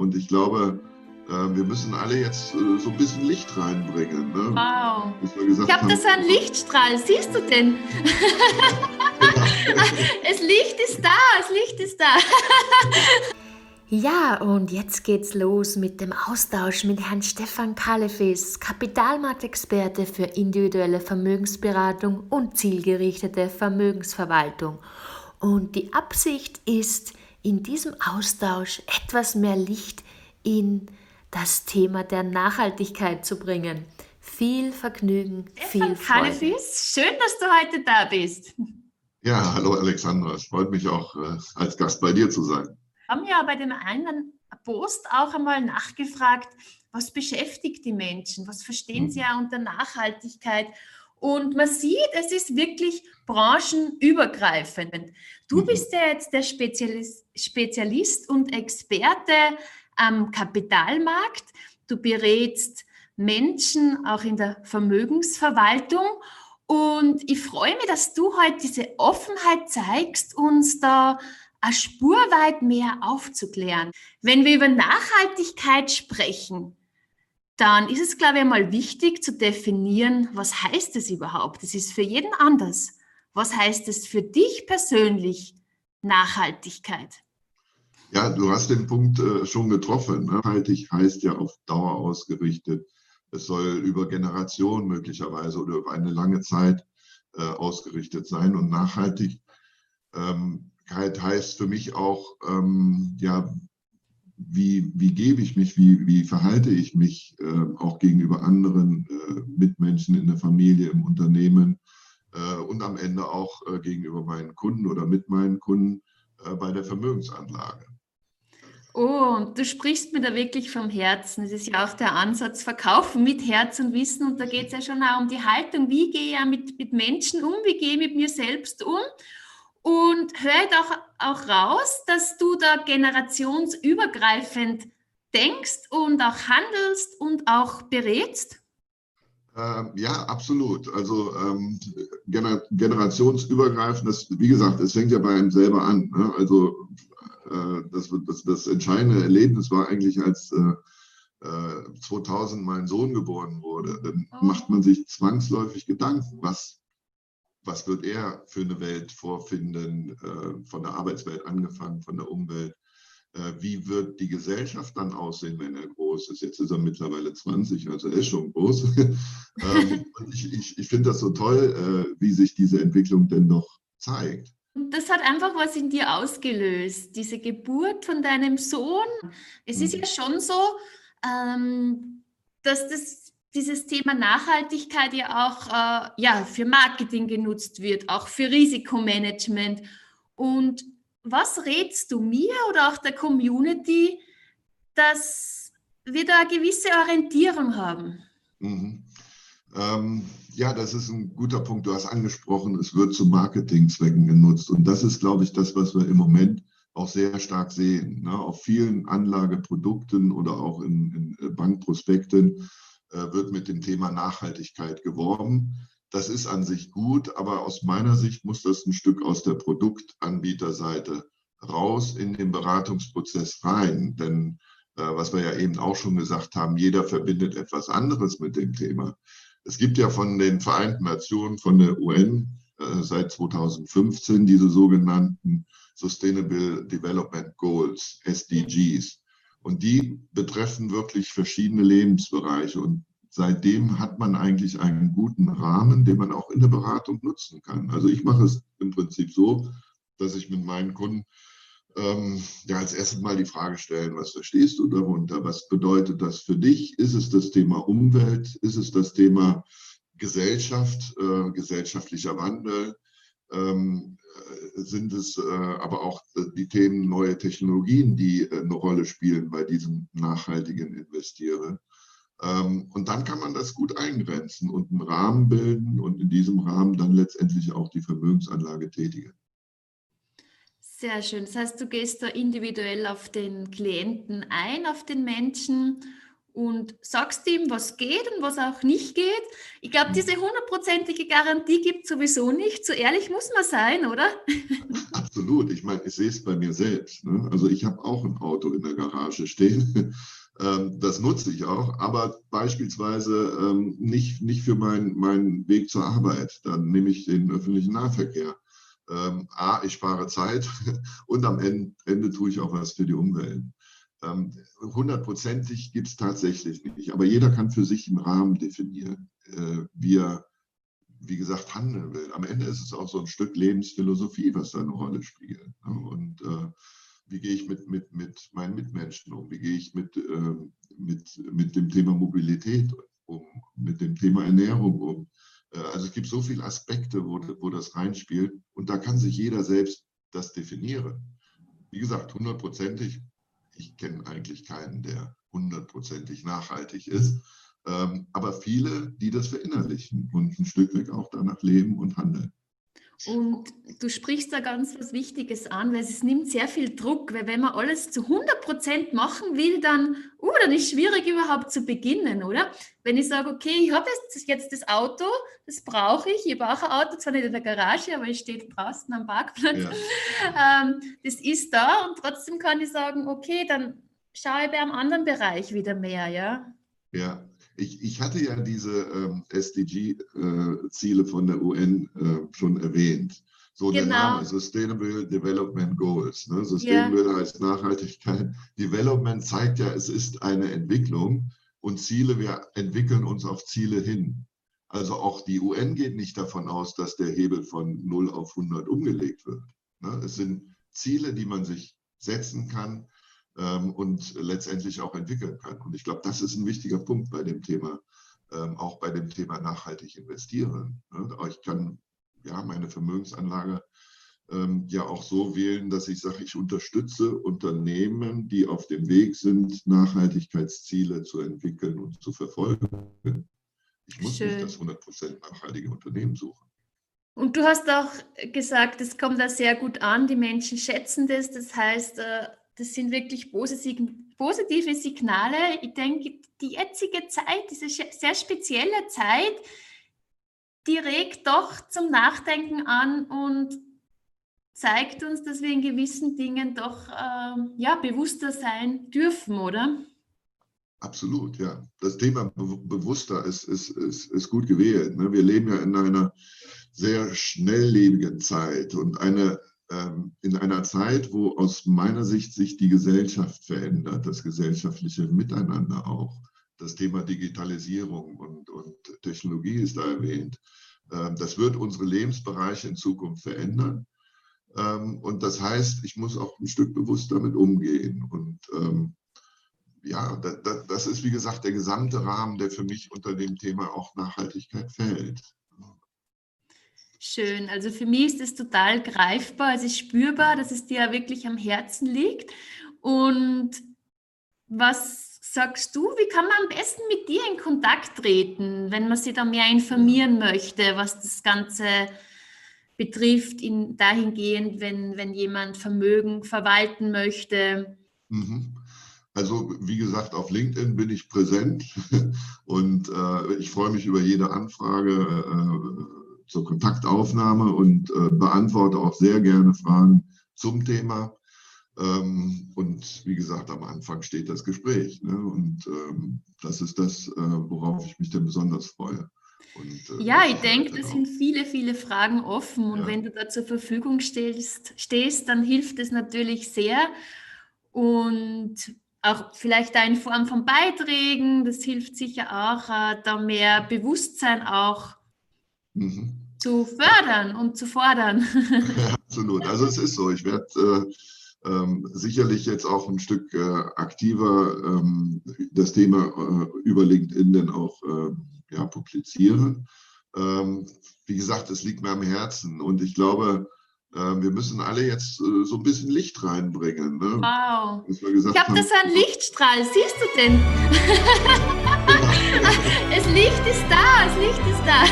Und ich glaube, äh, wir müssen alle jetzt äh, so ein bisschen Licht reinbringen. Ne? Wow. ich habe das ein Lichtstrahl. Siehst du denn? das Licht ist da, das Licht ist da. Ja, und jetzt geht's los mit dem Austausch mit Herrn Stefan Kalefis, Kapitalmarktexperte für individuelle Vermögensberatung und zielgerichtete Vermögensverwaltung. Und die Absicht ist, in diesem Austausch etwas mehr Licht in das Thema der Nachhaltigkeit zu bringen. Viel Vergnügen, Stefan viel Freude. Kalefis, schön, dass du heute da bist. Ja, hallo Alexandra, es freut mich auch, äh, als Gast bei dir zu sein haben ja bei dem einen Post auch einmal nachgefragt, was beschäftigt die Menschen, was verstehen sie ja unter Nachhaltigkeit. Und man sieht, es ist wirklich branchenübergreifend. Du mhm. bist ja jetzt der Spezialist, Spezialist und Experte am Kapitalmarkt. Du berätst Menschen auch in der Vermögensverwaltung. Und ich freue mich, dass du heute diese Offenheit zeigst, uns da eine Spur weit mehr aufzuklären. Wenn wir über Nachhaltigkeit sprechen, dann ist es, glaube ich, einmal wichtig zu definieren, was heißt es überhaupt? Es ist für jeden anders. Was heißt es für dich persönlich, Nachhaltigkeit? Ja, du hast den Punkt äh, schon getroffen. Nachhaltig heißt ja auf Dauer ausgerichtet. Es soll über Generationen möglicherweise oder über eine lange Zeit äh, ausgerichtet sein. Und nachhaltig ähm, Nachhaltigkeit heißt für mich auch, ähm, ja, wie, wie gebe ich mich, wie, wie verhalte ich mich äh, auch gegenüber anderen äh, Mitmenschen in der Familie, im Unternehmen äh, und am Ende auch äh, gegenüber meinen Kunden oder mit meinen Kunden äh, bei der Vermögensanlage. Oh, und du sprichst mir da wirklich vom Herzen. Das ist ja auch der Ansatz, verkaufen mit Herz und Wissen. Und da geht es ja schon auch um die Haltung, wie gehe ich ja mit, mit Menschen um, wie gehe ich mit mir selbst um und höre doch auch raus, dass du da generationsübergreifend denkst und auch handelst und auch berätst? Ähm, ja, absolut. Also ähm, gener generationsübergreifend, das, wie gesagt, es fängt ja bei einem selber an. Ne? Also äh, das, das, das, entscheidende Erlebnis war eigentlich, als äh, 2000 äh, mein Sohn geboren wurde. Dann oh. macht man sich zwangsläufig Gedanken, was was wird er für eine Welt vorfinden, äh, von der Arbeitswelt angefangen, von der Umwelt. Äh, wie wird die Gesellschaft dann aussehen, wenn er groß ist? Jetzt ist er mittlerweile 20, also er ist schon groß. ähm, ich ich, ich finde das so toll, äh, wie sich diese Entwicklung denn doch zeigt. Das hat einfach was in dir ausgelöst, diese Geburt von deinem Sohn. Es ist mhm. ja schon so, ähm, dass das dieses Thema Nachhaltigkeit ja auch äh, ja, für Marketing genutzt wird, auch für Risikomanagement. Und was rätst du mir oder auch der Community, dass wir da eine gewisse Orientierung haben? Mhm. Ähm, ja, das ist ein guter Punkt. Du hast angesprochen, es wird zu Marketingzwecken genutzt. Und das ist, glaube ich, das, was wir im Moment auch sehr stark sehen. Ne? Auf vielen Anlageprodukten oder auch in, in Bankprospekten äh, wird mit dem Thema Nachhaltigkeit geworben. Das ist an sich gut, aber aus meiner Sicht muss das ein Stück aus der Produktanbieterseite raus in den Beratungsprozess rein. Denn äh, was wir ja eben auch schon gesagt haben, jeder verbindet etwas anderes mit dem Thema. Es gibt ja von den Vereinten Nationen, von der UN äh, seit 2015 diese sogenannten Sustainable Development Goals, SDGs. Und die betreffen wirklich verschiedene Lebensbereiche. Und seitdem hat man eigentlich einen guten Rahmen, den man auch in der Beratung nutzen kann. Also ich mache es im Prinzip so, dass ich mit meinen Kunden ähm, ja als erstes mal die Frage stellen, was verstehst du darunter? Was bedeutet das für dich? Ist es das Thema Umwelt? Ist es das Thema Gesellschaft, äh, gesellschaftlicher Wandel? Ähm, äh, sind es äh, aber auch äh, die Themen neue Technologien, die eine Rolle spielen bei diesem nachhaltigen Investieren. Ähm, und dann kann man das gut eingrenzen und einen Rahmen bilden und in diesem Rahmen dann letztendlich auch die Vermögensanlage tätigen. Sehr schön. Das heißt, du gehst da individuell auf den Klienten ein, auf den Menschen und sagst ihm, was geht und was auch nicht geht. Ich glaube, diese hundertprozentige Garantie gibt es sowieso nicht. So ehrlich muss man sein, oder? Absolut. Ich meine, ich sehe es bei mir selbst. Ne? Also ich habe auch ein Auto in der Garage stehen. Ähm, das nutze ich auch, aber beispielsweise ähm, nicht, nicht für meinen mein Weg zur Arbeit. Dann nehme ich den öffentlichen Nahverkehr. Ähm, A, ich spare Zeit und am Ende, Ende tue ich auch was für die Umwelt. Ähm, hundertprozentig gibt es tatsächlich nicht, aber jeder kann für sich einen Rahmen definieren, äh, wie er, wie gesagt, handeln will. Am Ende ist es auch so ein Stück Lebensphilosophie, was da eine Rolle spielt. Ne? Und äh, wie gehe ich mit, mit, mit meinen Mitmenschen um, wie gehe ich mit, äh, mit, mit dem Thema Mobilität um, mit dem Thema Ernährung um. Äh, also es gibt so viele Aspekte, wo, wo das reinspielt und da kann sich jeder selbst das definieren. Wie gesagt, hundertprozentig ich kenne eigentlich keinen, der hundertprozentig nachhaltig ist. Ähm, aber viele, die das verinnerlichen und ein Stück weg auch danach leben und handeln. Und du sprichst da ganz was Wichtiges an, weil es nimmt sehr viel Druck, weil wenn man alles zu 100 Prozent machen will, dann, uh, dann ist es schwierig überhaupt zu beginnen, oder? Wenn ich sage, okay, ich habe jetzt, jetzt das Auto, das brauche ich, ich brauche ein Auto, zwar nicht in der Garage, aber es steht draußen am Parkplatz, ja. ähm, das ist da und trotzdem kann ich sagen, okay, dann schaue ich bei einem anderen Bereich wieder mehr, ja? Ja, ich, ich hatte ja diese ähm, SDG-Ziele äh, von der UN äh, schon erwähnt. So genau. der Name, Sustainable Development Goals. Ne? Sustainable yeah. heißt Nachhaltigkeit. Development zeigt ja, es ist eine Entwicklung und Ziele, wir entwickeln uns auf Ziele hin. Also auch die UN geht nicht davon aus, dass der Hebel von 0 auf 100 umgelegt wird. Ne? Es sind Ziele, die man sich setzen kann, ähm, und letztendlich auch entwickeln kann. Und ich glaube, das ist ein wichtiger Punkt bei dem Thema, ähm, auch bei dem Thema nachhaltig investieren. Ne? Ich kann ja meine Vermögensanlage ähm, ja auch so wählen, dass ich sage, ich unterstütze Unternehmen, die auf dem Weg sind, Nachhaltigkeitsziele zu entwickeln und zu verfolgen. Ich muss Schön. nicht das 100% nachhaltige Unternehmen suchen. Und du hast auch gesagt, es kommt da sehr gut an, die Menschen schätzen das. Das heißt, äh, das sind wirklich positive Signale. Ich denke, die jetzige Zeit, diese sehr spezielle Zeit, die regt doch zum Nachdenken an und zeigt uns, dass wir in gewissen Dingen doch äh, ja, bewusster sein dürfen, oder? Absolut, ja. Das Thema Be bewusster ist, ist, ist, ist gut gewählt. Ne? Wir leben ja in einer sehr schnelllebigen Zeit und eine ähm, in einer Zeit, wo aus meiner Sicht sich die Gesellschaft verändert, das gesellschaftliche Miteinander auch, das Thema Digitalisierung und, und Technologie ist da erwähnt. Ähm, das wird unsere Lebensbereiche in Zukunft verändern. Ähm, und das heißt, ich muss auch ein Stück bewusst damit umgehen. Und ja, das ist, wie gesagt, der gesamte Rahmen, der für mich unter dem Thema auch Nachhaltigkeit fällt. Schön. Also für mich ist es total greifbar, es ist spürbar, dass es dir wirklich am Herzen liegt. Und was sagst du, wie kann man am besten mit dir in Kontakt treten, wenn man sich da mehr informieren möchte, was das Ganze betrifft, in, dahingehend, wenn, wenn jemand Vermögen verwalten möchte? Mhm. Also wie gesagt, auf LinkedIn bin ich präsent und äh, ich freue mich über jede Anfrage. Äh, zur Kontaktaufnahme und äh, beantworte auch sehr gerne Fragen zum Thema. Ähm, und wie gesagt, am Anfang steht das Gespräch. Ne? Und ähm, das ist das, äh, worauf ich mich dann besonders freue. Und, äh, ja, ich denke, es sind viele, viele Fragen offen. Und ja. wenn du da zur Verfügung stehst, stehst, dann hilft es natürlich sehr. Und auch vielleicht da in Form von Beiträgen, das hilft sicher auch, äh, da mehr Bewusstsein auch mhm. Zu fördern und zu fordern. Ja, absolut. Also es ist so. Ich werde äh, ähm, sicherlich jetzt auch ein Stück äh, aktiver ähm, das Thema äh, über LinkedIn dann auch ähm, ja, publizieren. Ähm, wie gesagt, es liegt mir am Herzen und ich glaube, ähm, wir müssen alle jetzt äh, so ein bisschen Licht reinbringen. Ne? Wow. ich habe das ein Lichtstrahl. Siehst du denn? das Licht ist da, das Licht ist da.